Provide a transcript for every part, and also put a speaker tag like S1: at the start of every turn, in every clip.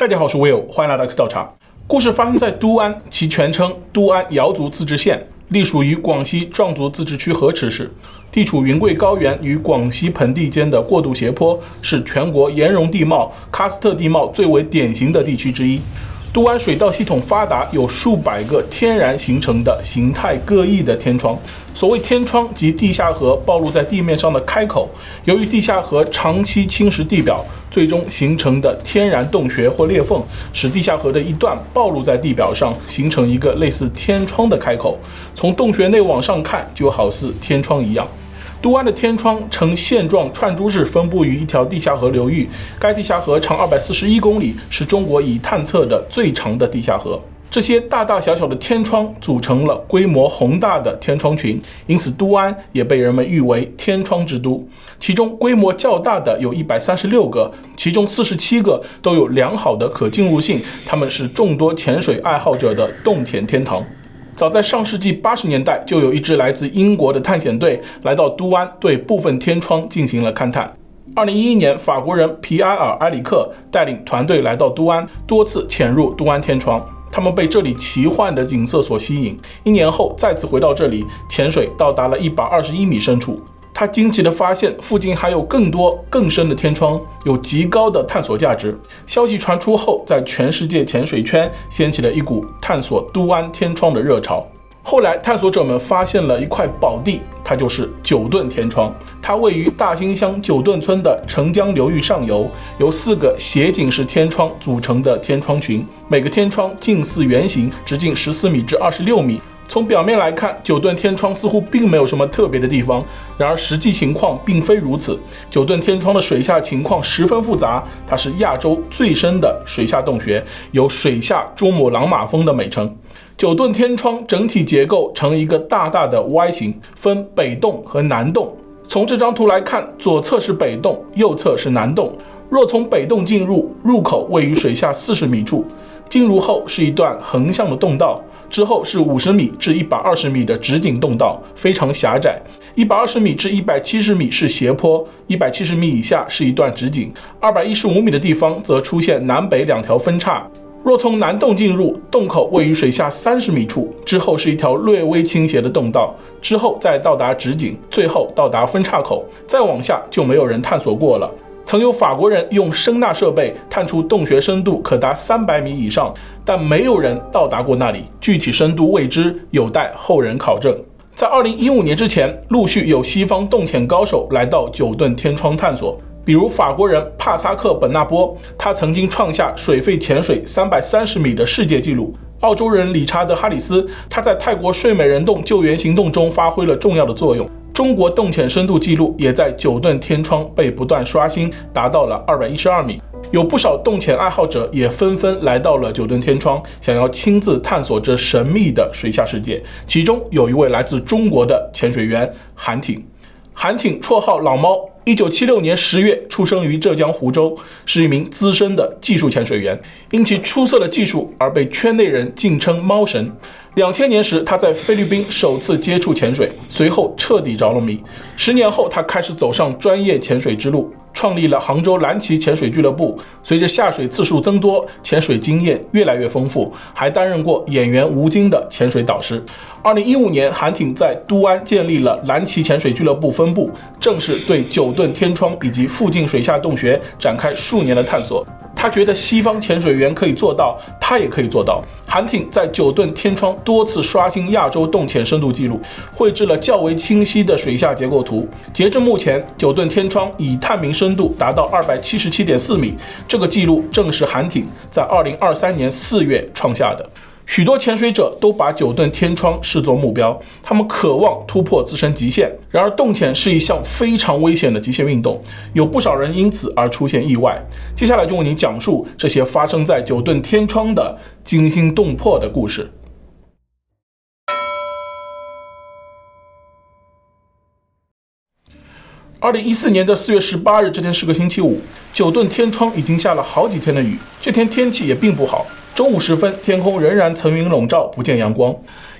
S1: 大家好，我是 Will，欢迎来到 X 调查。故事发生在都安，其全称都安瑶族自治县，隶属于广西壮族自治区河池市，地处云贵高原与广西盆地间的过渡斜坡，是全国岩溶地貌、喀斯特地貌最为典型的地区之一。都安水道系统发达，有数百个天然形成的形态各异的天窗。所谓天窗，即地下河暴露在地面上的开口。由于地下河长期侵蚀地表，最终形成的天然洞穴或裂缝，使地下河的一段暴露在地表上，形成一个类似天窗的开口。从洞穴内往上看，就好似天窗一样。都安的天窗呈线状串珠式分布于一条地下河流域，该地下河长二百四十一公里，是中国已探测的最长的地下河。这些大大小小的天窗组成了规模宏大的天窗群，因此都安也被人们誉为天窗之都。其中规模较大的有一百三十六个，其中四十七个都有良好的可进入性，它们是众多潜水爱好者的洞潜天堂。早在上世纪八十年代，就有一支来自英国的探险队来到都安，对部分天窗进行了勘探。二零一一年，法国人皮埃尔·埃里克带领团队来到都安，多次潜入都安天窗，他们被这里奇幻的景色所吸引。一年后，再次回到这里，潜水到达了一百二十一米深处。他惊奇地发现，附近还有更多更深的天窗，有极高的探索价值。消息传出后，在全世界潜水圈掀起了一股探索都安天窗的热潮。后来，探索者们发现了一块宝地，它就是九盾天窗。它位于大兴乡九盾村的澄江流域上游，由四个斜井式天窗组成的天窗群，每个天窗近似圆形，直径十四米至二十六米。从表面来看，九盾天窗似乎并没有什么特别的地方。然而实际情况并非如此。九盾天窗的水下情况十分复杂，它是亚洲最深的水下洞穴，有“水下珠穆朗玛峰”的美称。九盾天窗整体结构呈一个大大的 Y 形，分北洞和南洞。从这张图来看，左侧是北洞，右侧是南洞。若从北洞进入，入口位于水下四十米处，进入后是一段横向的洞道。之后是五十米至一百二十米的直井洞道，非常狭窄；一百二十米至一百七十米是斜坡，一百七十米以下是一段直井，二百一十五米的地方则出现南北两条分叉。若从南洞进入，洞口位于水下三十米处，之后是一条略微倾斜的洞道，之后再到达直井，最后到达分叉口，再往下就没有人探索过了。曾有法国人用声纳设备探出洞穴深度可达三百米以上，但没有人到达过那里，具体深度未知，有待后人考证。在二零一五年之前，陆续有西方洞潜高手来到九盾天窗探索，比如法国人帕萨克本纳波，他曾经创下水肺潜水三百三十米的世界纪录；澳洲人理查德哈里斯，他在泰国睡美人洞救援行动中发挥了重要的作用。中国洞潜深度记录也在九盾天窗被不断刷新，达到了二百一十二米。有不少洞潜爱好者也纷纷来到了九盾天窗，想要亲自探索这神秘的水下世界。其中有一位来自中国的潜水员韩挺，韩挺绰号老猫，一九七六年十月出生于浙江湖州，是一名资深的技术潜水员，因其出色的技术而被圈内人敬称“猫神”。两千年时，他在菲律宾首次接触潜水，随后彻底着了迷。十年后，他开始走上专业潜水之路，创立了杭州蓝旗潜水俱乐部。随着下水次数增多，潜水经验越来越丰富，还担任过演员吴京的潜水导师。二零一五年，韩挺在都安建立了蓝鳍潜水俱乐部分部，正式对九盾天窗以及附近水下洞穴展开数年的探索。他觉得西方潜水员可以做到，他也可以做到。韩挺在九盾天窗多次刷新亚洲洞潜深度记录，绘制了较为清晰的水下结构图。截至目前，九盾天窗已探明深度达到二百七十七点四米，这个记录正是韩挺在二零二三年四月创下的。许多潜水者都把九盾天窗视作目标，他们渴望突破自身极限。然而，洞潜是一项非常危险的极限运动，有不少人因此而出现意外。接下来就为您讲述这些发生在九盾天窗的惊心动魄的故事。二零一四年的四月十八日，这天是个星期五，九盾天窗已经下了好几天的雨，这天天气也并不好。中午时分，天空仍然层云笼罩，不见阳光。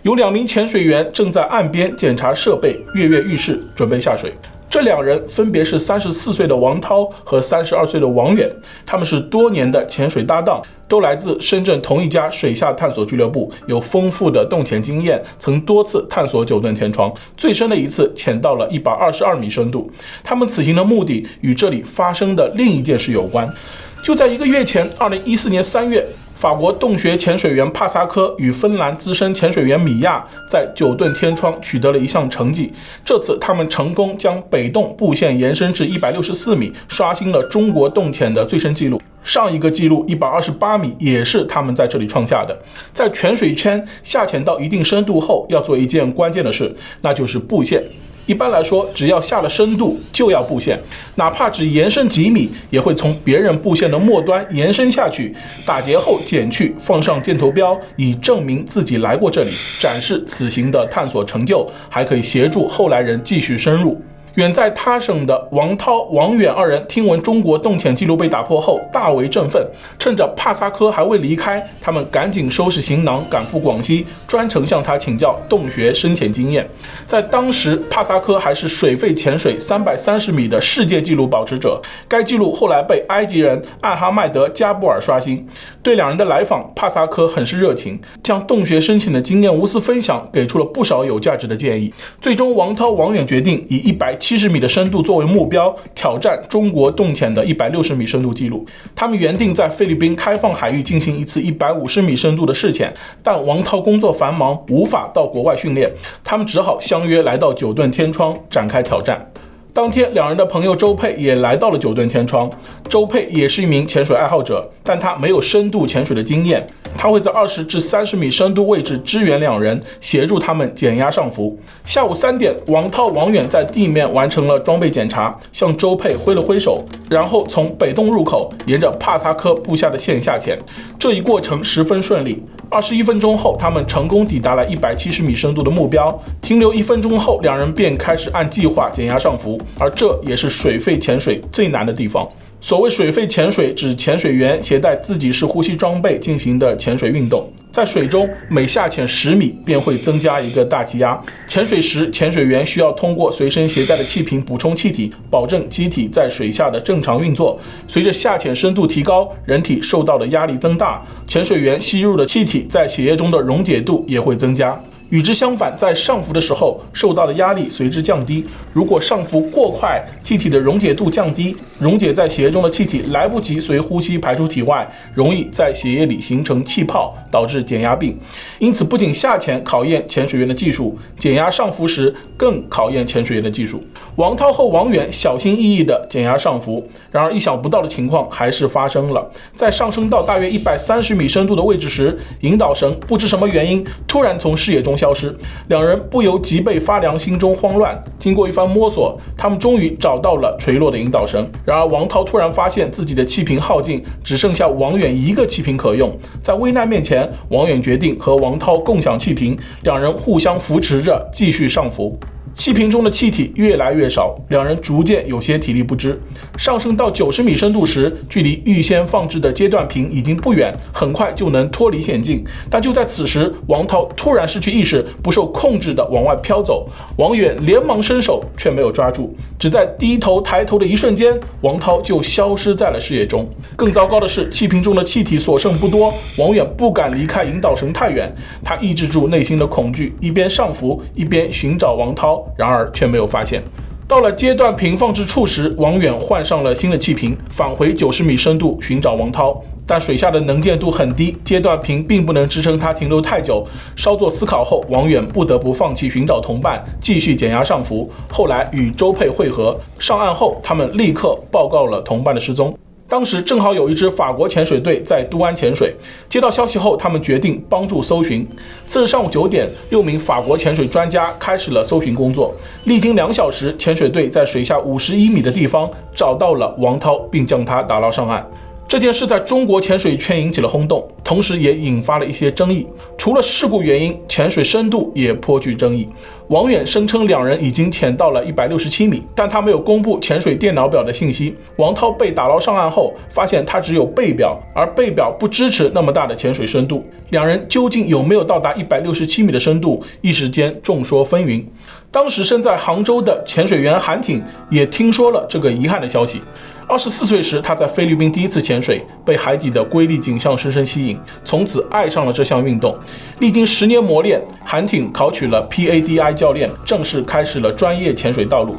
S1: 有两名潜水员正在岸边检查设备，跃跃欲试，准备下水。这两人分别是三十四岁的王涛和三十二岁的王远，他们是多年的潜水搭档，都来自深圳同一家水下探索俱乐部，有丰富的洞潜经验，曾多次探索九段天窗，最深的一次潜到了一百二十二米深度。他们此行的目的与这里发生的另一件事有关。就在一个月前，二零一四年三月。法国洞穴潜水员帕萨科与芬兰资深潜水员米亚在九顿天窗取得了一项成绩。这次，他们成功将北洞布线延伸至一百六十四米，刷新了中国洞潜的最深纪录。上一个纪录一百二十八米也是他们在这里创下的。在泉水圈下潜到一定深度后，要做一件关键的事，那就是布线。一般来说，只要下了深度就要布线，哪怕只延伸几米，也会从别人布线的末端延伸下去，打结后剪去，放上箭头标，以证明自己来过这里，展示此行的探索成就，还可以协助后来人继续深入。远在他省的王涛、王远二人听闻中国洞潜纪录被打破后，大为振奋。趁着帕萨科还未离开，他们赶紧收拾行囊，赶赴广西，专程向他请教洞穴深潜经验。在当时，帕萨科还是水肺潜水三百三十米的世界纪录保持者。该纪录后来被埃及人艾哈迈德·加布尔刷新。对两人的来访，帕萨科很是热情，将洞穴深潜的经验无私分享，给出了不少有价值的建议。最终，王涛、王远决定以一百七七十米的深度作为目标，挑战中国洞潜的一百六十米深度记录。他们原定在菲律宾开放海域进行一次一百五十米深度的试潜，但王涛工作繁忙，无法到国外训练，他们只好相约来到九段天窗展开挑战。当天，两人的朋友周佩也来到了九段天窗。周佩也是一名潜水爱好者，但他没有深度潜水的经验。他会在二十至三十米深度位置支援两人，协助他们减压上浮。下午三点，王涛、王远在地面完成了装备检查，向周佩挥了挥手，然后从北洞入口沿着帕萨科布下的线下潜。这一过程十分顺利。二十一分钟后，他们成功抵达了一百七十米深度的目标。停留一分钟后，两人便开始按计划减压上浮，而这也是水肺潜水最难的地方。所谓水肺潜水，指潜水员携带自己式呼吸装备进行的潜水运动。在水中，每下潜十米便会增加一个大气压。潜水时，潜水员需要通过随身携带的气瓶补充气体，保证机体在水下的正常运作。随着下潜深度提高，人体受到的压力增大，潜水员吸入的气体在血液中的溶解度也会增加。与之相反，在上浮的时候，受到的压力随之降低。如果上浮过快，气体的溶解度降低，溶解在血液中的气体来不及随呼吸排出体外，容易在血液里形成气泡，导致减压病。因此，不仅下潜考验潜水员的技术，减压上浮时更考验潜水员的技术。王涛和王远小心翼翼地减压上浮，然而意想不到的情况还是发生了。在上升到大约一百三十米深度的位置时，引导绳不知什么原因突然从视野中消失，两人不由脊背发凉，心中慌乱。经过一番摸索，他们终于找到了垂落的引导绳。然而，王涛突然发现自己的气瓶耗尽，只剩下王远一个气瓶可用。在危难面前，王远决定和王涛共享气瓶，两人互相扶持着继续上浮。气瓶中的气体越来越少，两人逐渐有些体力不支。上升到九十米深度时，距离预先放置的阶段瓶已经不远，很快就能脱离险境。但就在此时，王涛突然失去意识，不受控制地往外飘走。王远连忙伸手，却没有抓住。只在低头抬头的一瞬间，王涛就消失在了视野中。更糟糕的是，气瓶中的气体所剩不多，王远不敢离开引导绳太远。他抑制住内心的恐惧，一边上浮，一边寻找王涛。然而却没有发现。到了阶段瓶放置处时，王远换上了新的气瓶，返回九十米深度寻找王涛。但水下的能见度很低，阶段瓶并不能支撑他停留太久。稍作思考后，王远不得不放弃寻找同伴，继续减压上浮。后来与周佩会合，上岸后，他们立刻报告了同伴的失踪。当时正好有一支法国潜水队在都安潜水，接到消息后，他们决定帮助搜寻。次日上午九点，六名法国潜水专家开始了搜寻工作。历经两小时，潜水队在水下五十一米的地方找到了王涛，并将他打捞上岸。这件事在中国潜水圈引起了轰动，同时也引发了一些争议。除了事故原因，潜水深度也颇具争议。王远声称两人已经潜到了一百六十七米，但他没有公布潜水电脑表的信息。王涛被打捞上岸后，发现他只有背表，而背表不支持那么大的潜水深度。两人究竟有没有到达一百六十七米的深度，一时间众说纷纭。当时身在杭州的潜水员韩挺也听说了这个遗憾的消息。二十四岁时，他在菲律宾第一次潜水，被海底的瑰丽景象深深吸引，从此爱上了这项运动。历经十年磨练，韩挺考取了 PADI 教练，正式开始了专业潜水道路。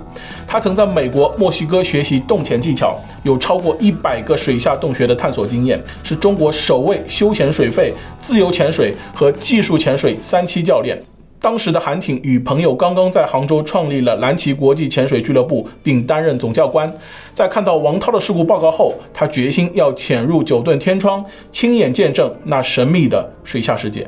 S1: 他曾在美国、墨西哥学习洞潜技巧，有超过一百个水下洞穴的探索经验，是中国首位休闲水肺、自由潜水和技术潜水三期教练。当时的韩挺与朋友刚刚在杭州创立了蓝旗国际潜水俱乐部，并担任总教官。在看到王涛的事故报告后，他决心要潜入九顿天窗，亲眼见证那神秘的水下世界。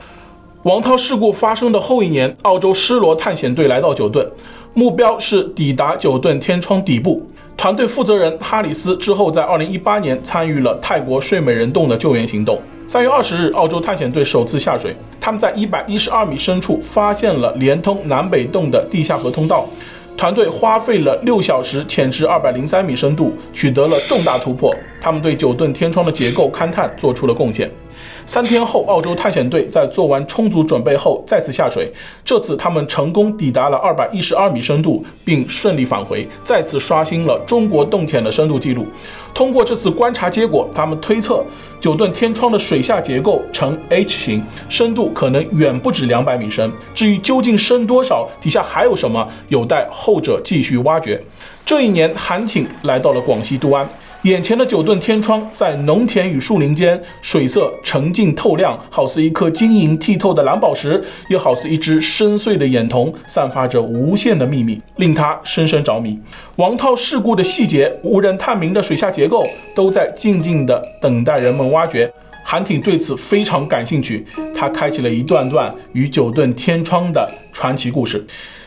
S1: 王涛事故发生的后一年，澳洲施罗探险队来到九顿，目标是抵达九顿天窗底部。团队负责人哈里斯之后在2018年参与了泰国睡美人洞的救援行动。三月二十日，澳洲探险队首次下水，他们在一百一十二米深处发现了连通南北洞的地下河通道。团队花费了六小时潜至二百零三米深度，取得了重大突破。他们对九盾天窗的结构勘探做出了贡献。三天后，澳洲探险队在做完充足准备后再次下水。这次他们成功抵达了二百一十二米深度，并顺利返回，再次刷新了中国洞潜的深度记录。通过这次观察结果，他们推测九吨天窗的水下结构呈 H 型，深度可能远不止两百米深。至于究竟深多少，底下还有什么，有待后者继续挖掘。这一年，韩挺来到了广西都安。眼前的九吨天窗，在农田与树林间，水色澄净透亮，好似一颗晶莹剔透的蓝宝石，又好似一只深邃的眼瞳，散发着无限的秘密，令他深深着迷。王涛事故的细节，无人探明的水下结构，都在静静地等待人们挖掘。韩挺对此非常感兴趣，他开启了一段段与九吨天窗的传奇故事。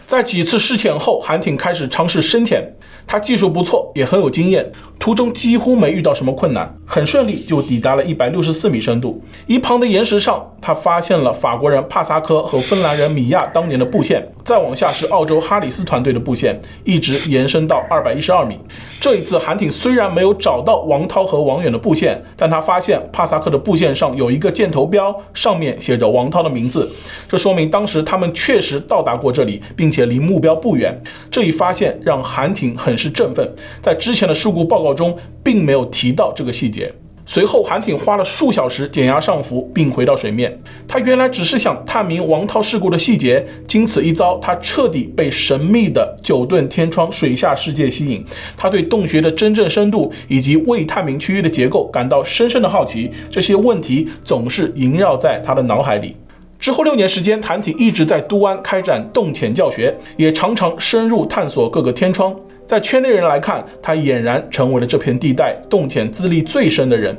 S1: 在几次试潜后，韩挺开始尝试深潜。他技术不错，也很有经验，途中几乎没遇到什么困难，很顺利就抵达了一百六十四米深度。一旁的岩石上，他发现了法国人帕萨科和芬兰人米亚当年的布线。再往下是澳洲哈里斯团队的布线，一直延伸到二百一十二米。这一次，韩挺虽然没有找到王涛和王远的布线，但他发现帕萨克的布线上有一个箭头标，上面写着王涛的名字。这说明当时他们确实到达过这里，并且离目标不远。这一发现让韩挺很是振奋，在之前的事故报告中并没有提到这个细节。随后，韩挺花了数小时减压上浮，并回到水面。他原来只是想探明王涛事故的细节，经此一遭，他彻底被神秘的九盾天窗水下世界吸引。他对洞穴的真正深度以及未探明区域的结构感到深深的好奇，这些问题总是萦绕在他的脑海里。之后六年时间，韩挺一直在都安开展洞潜教学，也常常深入探索各个天窗。在圈内人来看，他俨然成为了这片地带洞潜资历最深的人。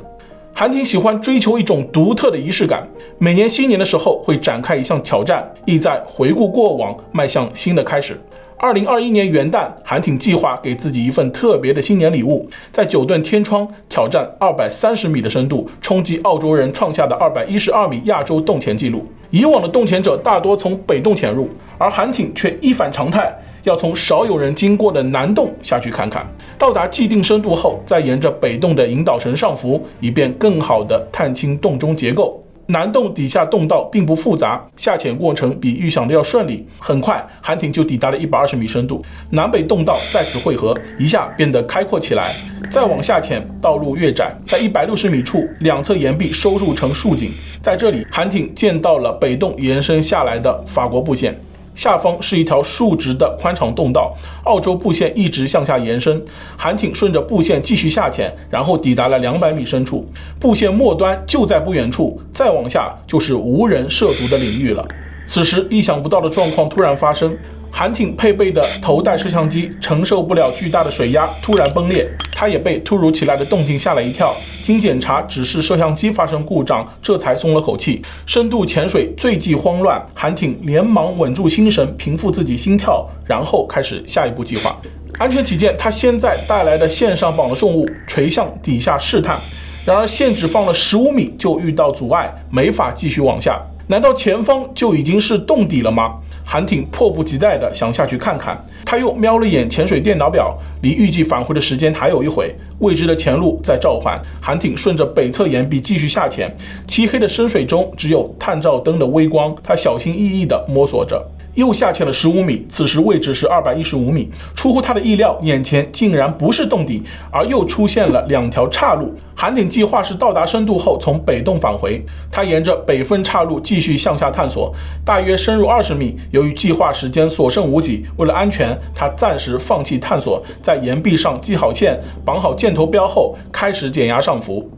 S1: 韩挺喜欢追求一种独特的仪式感，每年新年的时候会展开一项挑战，意在回顾过往，迈向新的开始。二零二一年元旦，韩挺计划给自己一份特别的新年礼物，在九段天窗挑战二百三十米的深度，冲击澳洲人创下的二百一十二米亚洲洞潜纪录。以往的洞潜者大多从北洞潜入，而韩挺却一反常态。要从少有人经过的南洞下去看看，到达既定深度后，再沿着北洞的引导绳上浮，以便更好地探清洞中结构。南洞底下洞道并不复杂，下潜过程比预想的要顺利。很快，韩挺就抵达了一百二十米深度，南北洞道在此汇合，一下变得开阔起来。再往下潜，道路越窄，在一百六十米处，两侧岩壁收入成竖井，在这里，韩挺见到了北洞延伸下来的法国布线。下方是一条竖直的宽敞洞道，澳洲布线一直向下延伸。韩挺顺着布线继续下潜，然后抵达了两百米深处，布线末端就在不远处，再往下就是无人涉足的领域了。此时，意想不到的状况突然发生。韩挺配备的头戴摄像机承受不了巨大的水压，突然崩裂。他也被突如其来的动静吓了一跳。经检查，只是摄像机发生故障，这才松了口气。深度潜水最忌慌乱，韩挺连忙稳住心神，平复自己心跳，然后开始下一步计划。安全起见，他先在带来的线上绑了重物垂向底下试探。然而线只放了十五米就遇到阻碍，没法继续往下。难道前方就已经是洞底了吗？韩挺迫不及待地想下去看看。他又瞄了眼潜水电脑表，离预计返回的时间还有一会，未知的前路在召唤。韩挺顺着北侧岩壁继续下潜，漆黑的深水中只有探照灯的微光，他小心翼翼地摸索着。又下潜了十五米，此时位置是二百一十五米。出乎他的意料，眼前竟然不是洞底，而又出现了两条岔路。韩挺计划是到达深度后从北洞返回。他沿着北分岔路继续向下探索，大约深入二十米。由于计划时间所剩无几，为了安全，他暂时放弃探索，在岩壁上系好线，绑好箭头标后，开始减压上浮。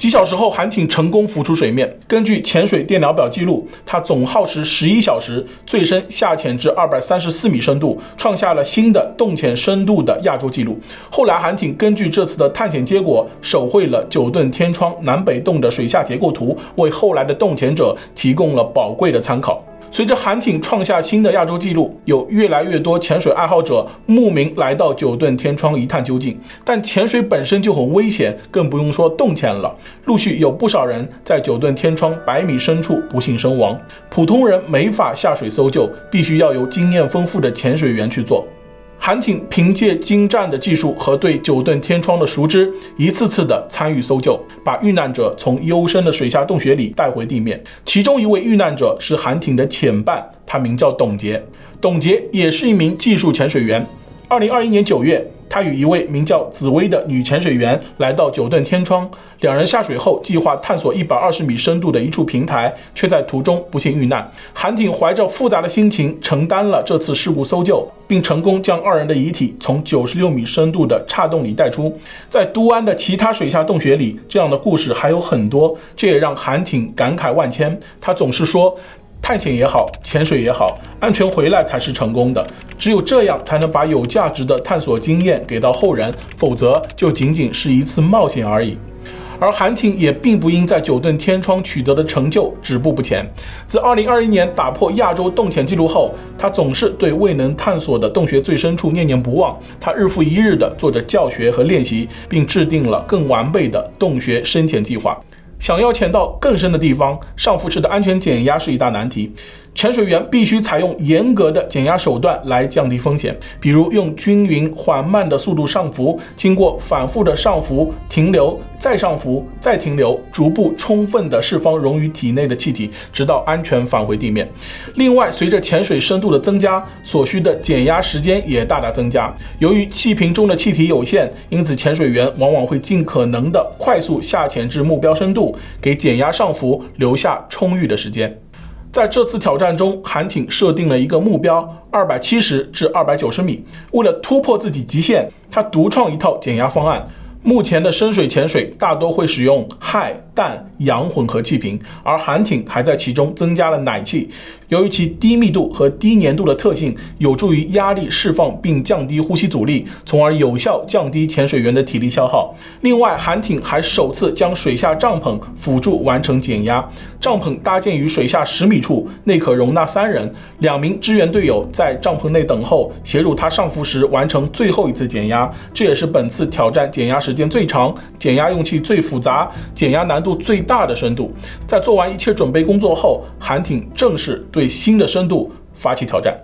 S1: 几小时后，韩挺成功浮出水面。根据潜水电脑表记录，他总耗时十一小时，最深下潜至二百三十四米深度，创下了新的洞潜深度的亚洲纪录。后来，韩挺根据这次的探险结果，手绘了九顿天窗南北洞的水下结构图，为后来的洞潜者提供了宝贵的参考。随着韩挺创下新的亚洲纪录，有越来越多潜水爱好者慕名来到九顿天窗一探究竟。但潜水本身就很危险，更不用说动潜了。陆续有不少人在九顿天窗百米深处不幸身亡，普通人没法下水搜救，必须要由经验丰富的潜水员去做。韩挺凭借精湛的技术和对九盾天窗的熟知，一次次的参与搜救，把遇难者从幽深的水下洞穴里带回地面。其中一位遇难者是韩挺的潜伴，他名叫董杰。董杰也是一名技术潜水员。二零二一年九月，他与一位名叫紫薇的女潜水员来到九吨天窗，两人下水后计划探索一百二十米深度的一处平台，却在途中不幸遇难。韩挺怀着复杂的心情承担了这次事故搜救，并成功将二人的遗体从九十六米深度的岔洞里带出。在都安的其他水下洞穴里，这样的故事还有很多，这也让韩挺感慨万千。他总是说。探险也好，潜水也好，安全回来才是成功的。只有这样，才能把有价值的探索经验给到后人，否则就仅仅是一次冒险而已。而韩挺也并不因在九顿天窗取得的成就止步不前。自2021年打破亚洲洞潜纪录后，他总是对未能探索的洞穴最深处念念不忘。他日复一日地做着教学和练习，并制定了更完备的洞穴深潜计划。想要潜到更深的地方，上浮池的安全减压是一大难题。潜水员必须采用严格的减压手段来降低风险，比如用均匀缓慢的速度上浮，经过反复的上浮、停留、再上浮、再停留，逐步充分的释放溶于体内的气体，直到安全返回地面。另外，随着潜水深度的增加，所需的减压时间也大大增加。由于气瓶中的气体有限，因此潜水员往往会尽可能的快速下潜至目标深度，给减压上浮留下充裕的时间。在这次挑战中，韩挺设定了一个目标：二百七十至二百九十米。为了突破自己极限，他独创一套减压方案。目前的深水潜水大多会使用氦、氮、氧混合气瓶，而韩挺还在其中增加了氖气。由于其低密度和低粘度的特性，有助于压力释放并降低呼吸阻力，从而有效降低潜水员的体力消耗。另外，韩挺还首次将水下帐篷辅助完成减压。帐篷搭建于水下十米处，内可容纳三人。两名支援队友在帐篷内等候，协助他上浮时完成最后一次减压。这也是本次挑战减压时间最长、减压用气最复杂、减压难度最大的深度。在做完一切准备工作后，韩挺正式对新的深度发起挑战。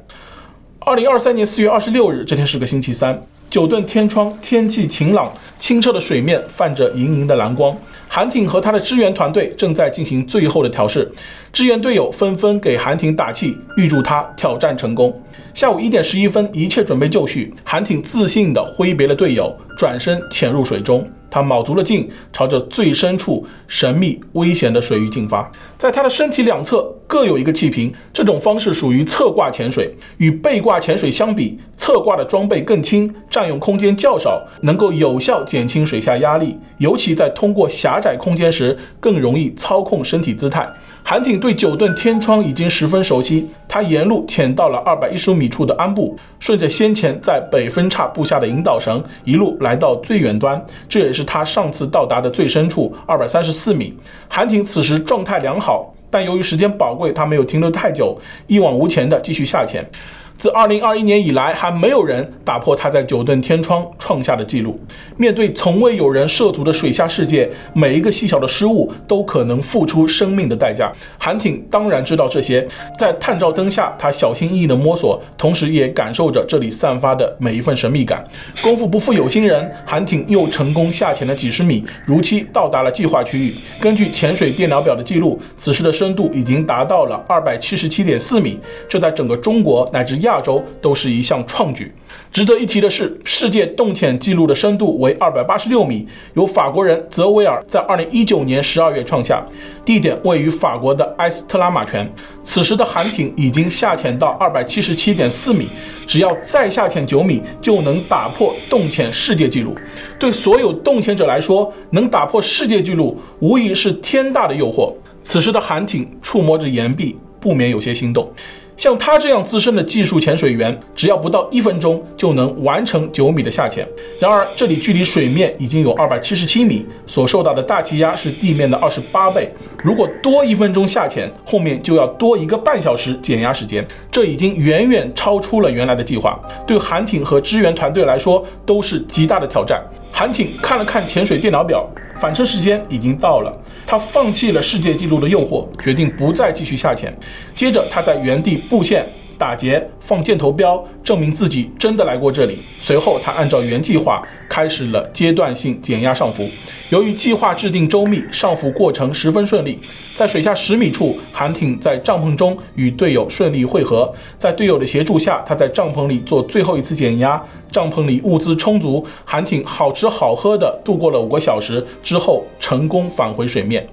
S1: 二零二三年四月二十六日，这天是个星期三，九顿天窗天气晴朗，清澈的水面泛着莹莹的蓝光。韩挺和他的支援团队正在进行最后的调试，支援队友纷纷给韩挺打气，预祝他挑战成功。下午一点十一分，一切准备就绪，韩挺自信地挥别了队友，转身潜入水中。他卯足了劲，朝着最深处神秘危险的水域进发。在他的身体两侧各有一个气瓶，这种方式属于侧挂潜水。与背挂潜水相比，侧挂的装备更轻，占用空间较少，能够有效减轻水下压力，尤其在通过狭窄空间时，更容易操控身体姿态。韩挺对九顿天窗已经十分熟悉，他沿路潜到了二百一十五米处的安部，顺着先前在北分叉布下的引导绳，一路来到最远端，这也是他上次到达的最深处二百三十四米。韩挺此时状态良好，但由于时间宝贵，他没有停留太久，一往无前的继续下潜。自2021年以来，还没有人打破他在九盾天窗创下的记录。面对从未有人涉足的水下世界，每一个细小的失误都可能付出生命的代价。韩挺当然知道这些，在探照灯下，他小心翼翼地摸索，同时也感受着这里散发的每一份神秘感。功夫不负有心人，韩挺又成功下潜了几十米，如期到达了计划区域。根据潜水电脑表的记录，此时的深度已经达到了二百七十七点四米，这在整个中国乃至亚洲都是一项创举。值得一提的是，世界洞潜记录的深度为二百八十六米，由法国人泽维尔在二零一九年十二月创下，地点位于法国的埃斯特拉马泉。此时的韩挺已经下潜到二百七十七点四米，只要再下潜九米，就能打破洞潜世界纪录。对所有洞潜者来说，能打破世界纪录无疑是天大的诱惑。此时的韩挺触摸着岩壁，不免有些心动。像他这样资深的技术潜水员，只要不到一分钟就能完成九米的下潜。然而，这里距离水面已经有二百七十七米，所受到的大气压是地面的二十八倍。如果多一分钟下潜，后面就要多一个半小时减压时间，这已经远远超出了原来的计划。对韩艇和支援团队来说，都是极大的挑战。韩挺看了看潜水电脑表，返程时间已经到了。他放弃了世界纪录的诱惑，决定不再继续下潜。接着，他在原地布线。打劫、放箭头标，证明自己真的来过这里。随后，他按照原计划开始了阶段性减压上浮。由于计划制定周密，上浮过程十分顺利。在水下十米处，韩挺在帐篷中与队友顺利会合。在队友的协助下，他在帐篷里做最后一次减压。帐篷里物资充足，韩挺好吃好喝的度过了五个小时之后，成功返回水面。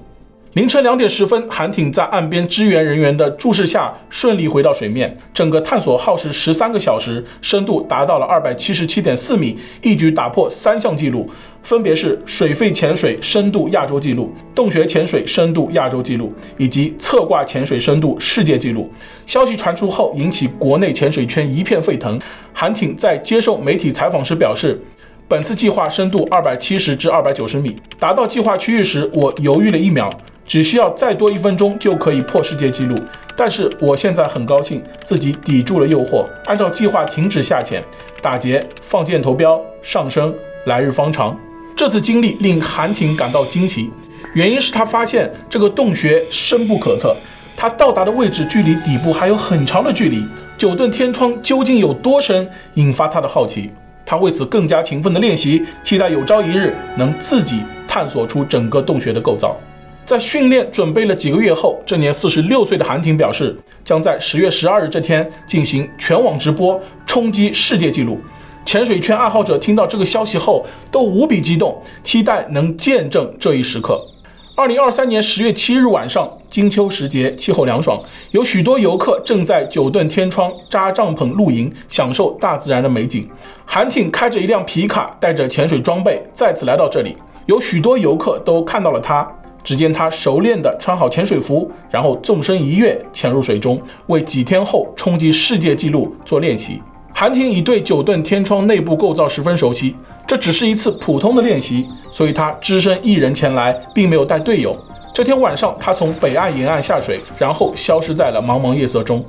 S1: 凌晨两点十分，韩挺在岸边支援人员的注视下顺利回到水面。整个探索耗时十三个小时，深度达到了二百七十七点四米，一举打破三项纪录，分别是水肺潜水深度亚洲纪录、洞穴潜水深度亚洲纪录以及侧挂潜水深度世界纪录。消息传出后，引起国内潜水圈一片沸腾。韩挺在接受媒体采访时表示，本次计划深度二百七十至二百九十米，达到计划区域时，我犹豫了一秒。只需要再多一分钟就可以破世界纪录，但是我现在很高兴自己抵住了诱惑，按照计划停止下潜、打结、放箭投标、上升，来日方长。这次经历令韩挺感到惊奇，原因是他发现这个洞穴深不可测，他到达的位置距离底部还有很长的距离。九盾天窗究竟有多深，引发他的好奇。他为此更加勤奋地练习，期待有朝一日能自己探索出整个洞穴的构造。在训练准备了几个月后，这年四十六岁的韩挺表示，将在十月十二日这天进行全网直播，冲击世界纪录。潜水圈爱好者听到这个消息后都无比激动，期待能见证这一时刻。二零二三年十月七日晚上，金秋时节，气候凉爽，有许多游客正在九盾天窗扎帐篷露营，享受大自然的美景。韩挺开着一辆皮卡，带着潜水装备再次来到这里，有许多游客都看到了他。只见他熟练地穿好潜水服，然后纵身一跃潜入水中，为几天后冲击世界纪录做练习。韩挺已对九盾天窗内部构造十分熟悉，这只是一次普通的练习，所以他只身一人前来，并没有带队友。这天晚上，他从北岸沿岸下水，然后消失在了茫茫夜色中。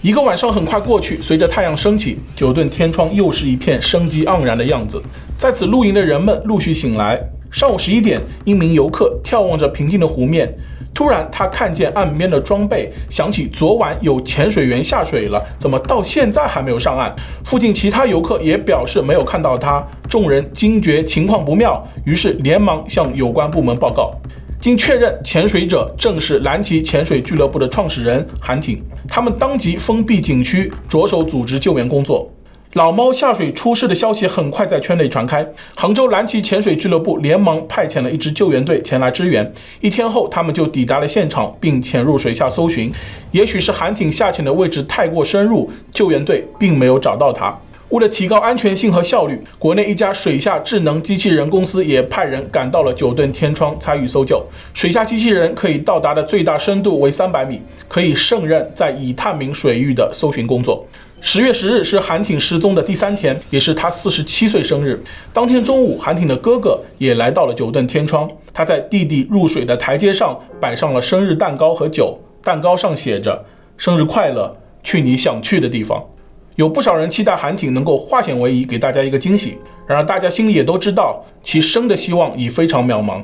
S1: 一个晚上很快过去，随着太阳升起，九盾天窗又是一片生机盎然的样子。在此露营的人们陆续醒来。上午十一点，一名游客眺望着平静的湖面，突然他看见岸边的装备，想起昨晚有潜水员下水了，怎么到现在还没有上岸？附近其他游客也表示没有看到他，众人惊觉情况不妙，于是连忙向有关部门报告。经确认，潜水者正是蓝旗潜水俱乐部的创始人韩挺，他们当即封闭景区，着手组织救援工作。老猫下水出事的消息很快在圈内传开，杭州蓝鳍潜水俱乐部连忙派遣了一支救援队前来支援。一天后，他们就抵达了现场，并潜入水下搜寻。也许是韩挺下潜的位置太过深入，救援队并没有找到他。为了提高安全性和效率，国内一家水下智能机器人公司也派人赶到了九盾天窗参与搜救。水下机器人可以到达的最大深度为三百米，可以胜任在已探明水域的搜寻工作。十月十日是韩挺失踪的第三天，也是他四十七岁生日。当天中午，韩挺的哥哥也来到了九盾天窗。他在弟弟入水的台阶上摆上了生日蛋糕和酒，蛋糕上写着“生日快乐，去你想去的地方”。有不少人期待韩挺能够化险为夷，给大家一个惊喜。然而，大家心里也都知道，其生的希望已非常渺茫。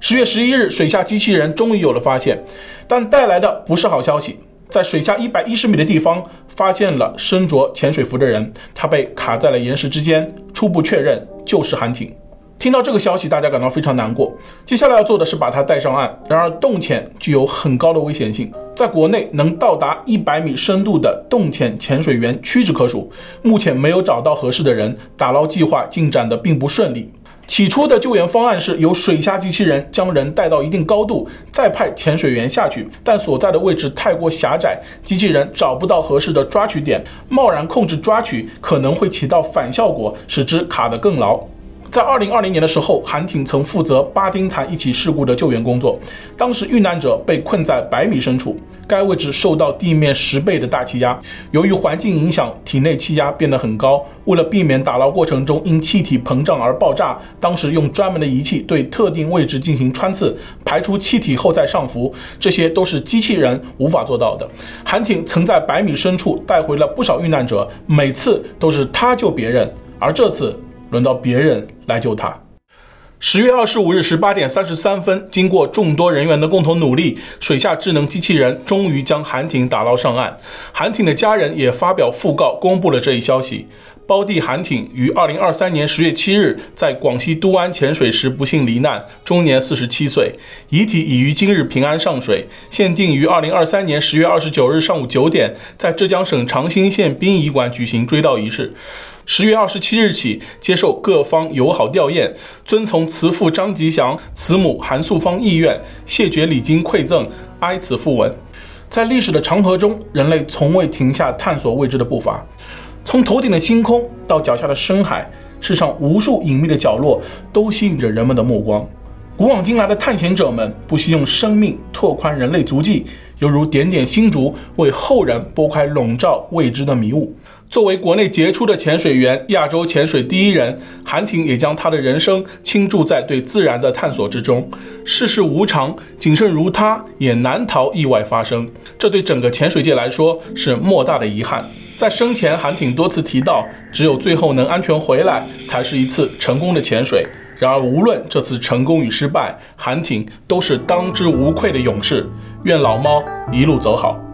S1: 十月十一日，水下机器人终于有了发现，但带来的不是好消息。在水下一百一十米的地方，发现了身着潜水服的人，他被卡在了岩石之间，初步确认就是韩挺。听到这个消息，大家感到非常难过。接下来要做的是把它带上岸。然而，洞潜具有很高的危险性，在国内能到达一百米深度的洞潜潜水员屈指可数。目前没有找到合适的人，打捞计划进展得并不顺利。起初的救援方案是由水下机器人将人带到一定高度，再派潜水员下去，但所在的位置太过狭窄，机器人找不到合适的抓取点，贸然控制抓取可能会起到反效果，使之卡得更牢。在二零二零年的时候，韩挺曾负责巴丁潭一起事故的救援工作。当时遇难者被困在百米深处，该位置受到地面十倍的大气压，由于环境影响，体内气压变得很高。为了避免打捞过程中因气体膨胀而爆炸，当时用专门的仪器对特定位置进行穿刺，排出气体后再上浮，这些都是机器人无法做到的。韩挺曾在百米深处带回了不少遇难者，每次都是他救别人，而这次。轮到别人来救他。十月二十五日十八点三十三分，经过众多人员的共同努力，水下智能机器人终于将韩挺打捞上岸。韩挺的家人也发表讣告，公布了这一消息。胞弟韩挺于二零二三年十月七日在广西都安潜水时不幸罹难，终年四十七岁，遗体已于今日平安上水。现定于二零二三年十月二十九日上午九点，在浙江省长兴县殡仪馆举行追悼仪式。十月二十七日起接受各方友好吊唁，遵从慈父张吉祥、慈母韩素芳意愿，谢绝礼金馈赠，哀此訃闻。在历史的长河中，人类从未停下探索未知的步伐。从头顶的星空到脚下的深海，世上无数隐秘的角落都吸引着人们的目光。古往今来的探险者们不惜用生命拓宽人类足迹，犹如点点星烛，为后人拨开笼罩未知的迷雾。作为国内杰出的潜水员，亚洲潜水第一人，韩挺也将他的人生倾注在对自然的探索之中。世事无常，谨慎如他，也难逃意外发生。这对整个潜水界来说是莫大的遗憾。在生前，韩挺多次提到，只有最后能安全回来，才是一次成功的潜水。然而，无论这次成功与失败，韩挺都是当之无愧的勇士。愿老猫一路走好。